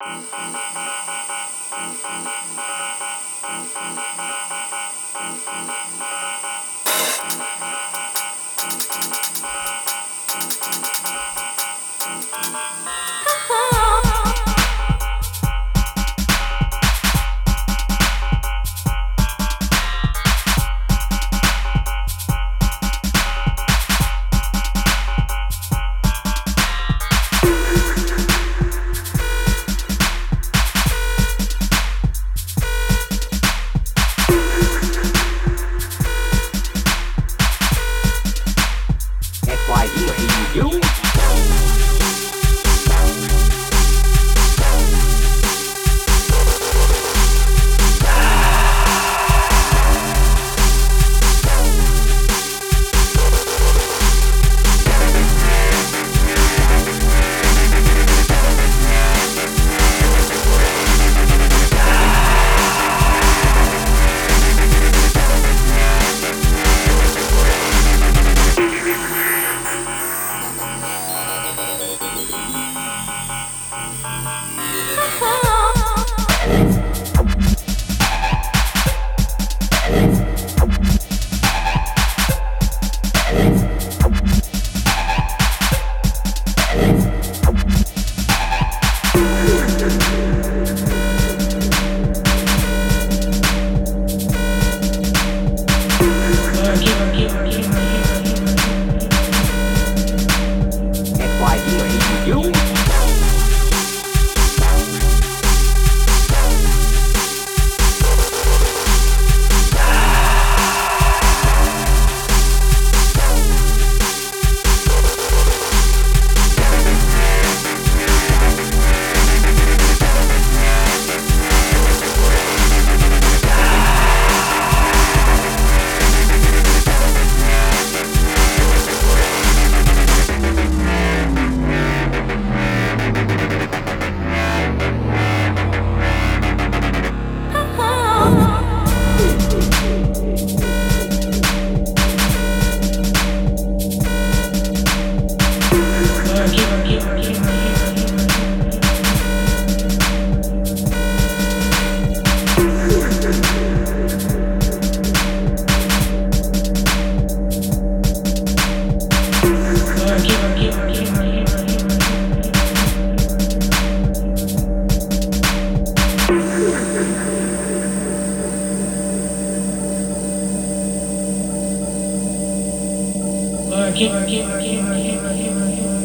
Thank you. you. Keep, keep, keep, keep, keep, keep.